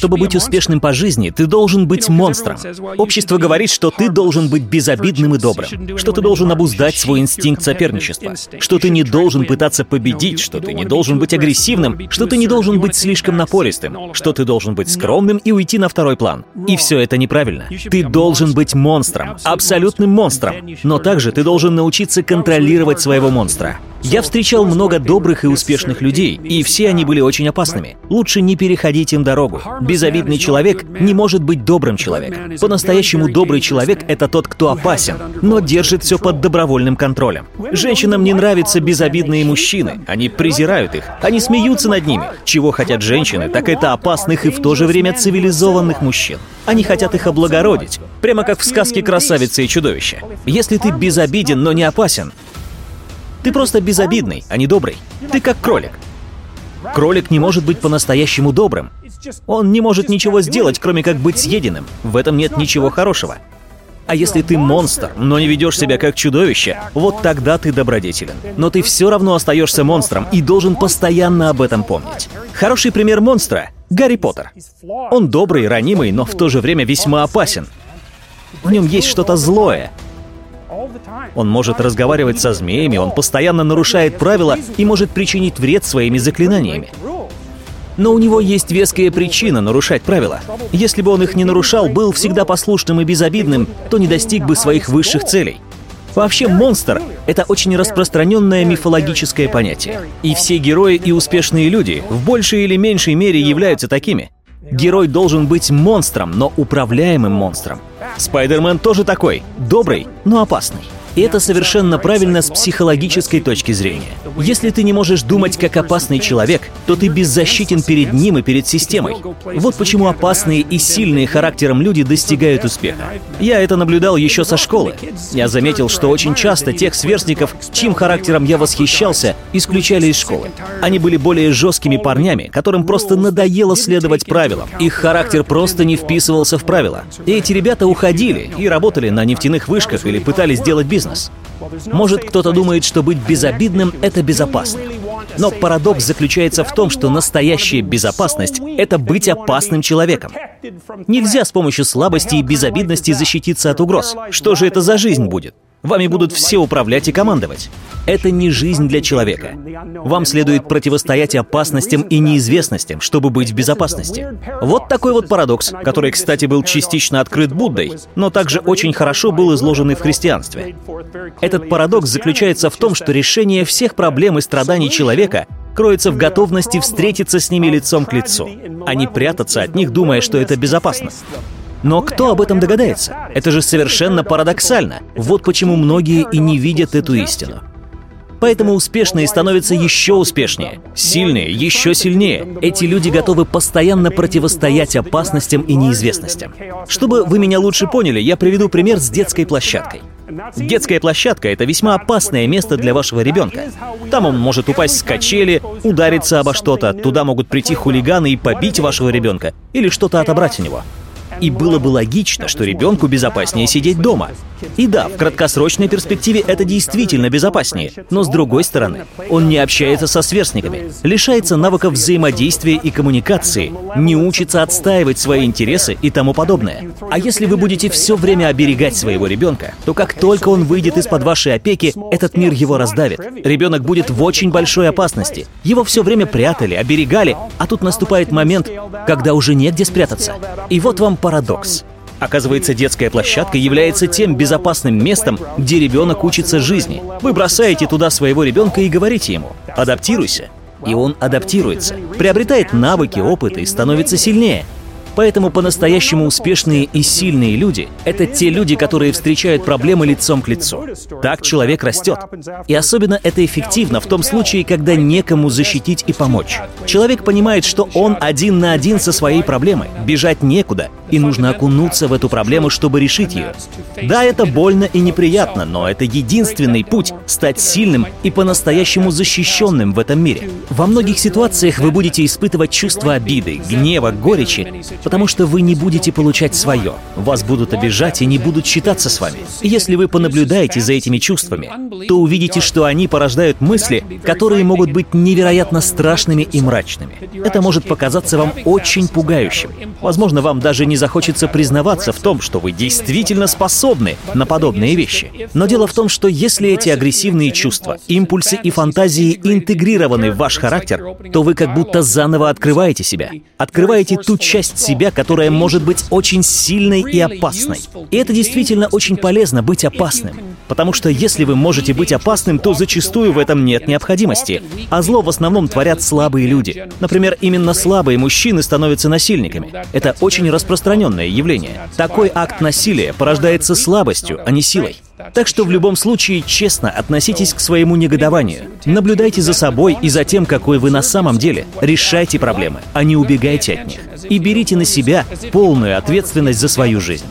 Чтобы быть успешным по жизни, ты должен быть монстром. Общество говорит, что ты должен быть безобидным и добрым, что ты должен обуздать свой инстинкт соперничества, что ты не должен пытаться победить, что ты не должен быть агрессивным, что ты не должен быть слишком напористым, что ты должен быть скромным и уйти на второй план. И все это неправильно. Ты должен быть монстром, абсолютным монстром, но также ты должен научиться контролировать своего монстра. Я встречал много добрых и успешных людей, и все они были очень опасными. Лучше не переходить им дорогу. Безобидный человек не может быть добрым человеком. По-настоящему добрый человек — это тот, кто опасен, но держит все под добровольным контролем. Женщинам не нравятся безобидные мужчины. Они презирают их. Они смеются над ними. Чего хотят женщины, так это опасных и в то же время цивилизованных мужчин. Они хотят их облагородить. Прямо как в сказке «Красавица и чудовище». Если ты безобиден, но не опасен, ты просто безобидный, а не добрый. Ты как кролик. Кролик не может быть по-настоящему добрым. Он не может ничего сделать, кроме как быть съеденным. В этом нет ничего хорошего. А если ты монстр, но не ведешь себя как чудовище, вот тогда ты добродетелен. Но ты все равно остаешься монстром и должен постоянно об этом помнить. Хороший пример монстра — Гарри Поттер. Он добрый, ранимый, но в то же время весьма опасен. В нем есть что-то злое, он может разговаривать со змеями, он постоянно нарушает правила и может причинить вред своими заклинаниями. Но у него есть веская причина нарушать правила. Если бы он их не нарушал, был всегда послушным и безобидным, то не достиг бы своих высших целей. Вообще, монстр — это очень распространенное мифологическое понятие. И все герои и успешные люди в большей или меньшей мере являются такими. Герой должен быть монстром, но управляемым монстром. Спайдермен тоже такой. Добрый, но опасный. И это совершенно правильно с психологической точки зрения. Если ты не можешь думать как опасный человек, то ты беззащитен перед ним и перед системой. Вот почему опасные и сильные характером люди достигают успеха. Я это наблюдал еще со школы. Я заметил, что очень часто тех сверстников, чьим характером я восхищался, исключали из школы. Они были более жесткими парнями, которым просто надоело следовать правилам. Их характер просто не вписывался в правила. И эти ребята уходили и работали на нефтяных вышках или пытались делать бизнес бизнес. Может, кто-то думает, что быть безобидным — это безопасно. Но парадокс заключается в том, что настоящая безопасность — это быть опасным человеком. Нельзя с помощью слабости и безобидности защититься от угроз. Что же это за жизнь будет? Вами будут все управлять и командовать. Это не жизнь для человека. Вам следует противостоять опасностям и неизвестностям, чтобы быть в безопасности. Вот такой вот парадокс, который, кстати, был частично открыт Буддой, но также очень хорошо был изложен и в христианстве. Этот парадокс заключается в том, что решение всех проблем и страданий человека кроется в готовности встретиться с ними лицом к лицу, а не прятаться от них, думая, что это безопасно. Но кто об этом догадается? Это же совершенно парадоксально. Вот почему многие и не видят эту истину. Поэтому успешные становятся еще успешнее, сильные еще сильнее. Эти люди готовы постоянно противостоять опасностям и неизвестностям. Чтобы вы меня лучше поняли, я приведу пример с детской площадкой. Детская площадка — это весьма опасное место для вашего ребенка. Там он может упасть с качели, удариться обо что-то, туда могут прийти хулиганы и побить вашего ребенка или что-то отобрать у него. И было бы логично, что ребенку безопаснее сидеть дома. И да, в краткосрочной перспективе это действительно безопаснее, но с другой стороны, он не общается со сверстниками, лишается навыков взаимодействия и коммуникации, не учится отстаивать свои интересы и тому подобное. А если вы будете все время оберегать своего ребенка, то как только он выйдет из-под вашей опеки, этот мир его раздавит. Ребенок будет в очень большой опасности. Его все время прятали, оберегали, а тут наступает момент, когда уже негде спрятаться. И вот вам парадокс. Оказывается, детская площадка является тем безопасным местом, где ребенок учится жизни. Вы бросаете туда своего ребенка и говорите ему «адаптируйся». И он адаптируется, приобретает навыки, опыт и становится сильнее. Поэтому по-настоящему успешные и сильные люди — это те люди, которые встречают проблемы лицом к лицу. Так человек растет. И особенно это эффективно в том случае, когда некому защитить и помочь. Человек понимает, что он один на один со своей проблемой, бежать некуда, и нужно окунуться в эту проблему, чтобы решить ее. Да, это больно и неприятно, но это единственный путь стать сильным и по-настоящему защищенным в этом мире. Во многих ситуациях вы будете испытывать чувство обиды, гнева, горечи, потому что вы не будете получать свое. Вас будут обижать и не будут считаться с вами. Если вы понаблюдаете за этими чувствами, то увидите, что они порождают мысли, которые могут быть невероятно страшными и мрачными. Это может показаться вам очень пугающим. Возможно, вам даже не захочется признаваться в том, что вы действительно способны на подобные вещи. Но дело в том, что если эти агрессивные чувства, импульсы и фантазии интегрированы в ваш характер, то вы как будто заново открываете себя. Открываете ту часть себя, которая может быть очень сильной и опасной. И это действительно очень полезно быть опасным. Потому что если вы можете быть опасным, то зачастую в этом нет необходимости. А зло в основном творят слабые люди. Например, именно слабые мужчины становятся насильниками. Это очень распространенное явление. Такой акт насилия порождается слабостью, а не силой. Так что в любом случае честно относитесь к своему негодованию. Наблюдайте за собой и за тем, какой вы на самом деле. Решайте проблемы, а не убегайте от них. И берите на себя полную ответственность за свою жизнь.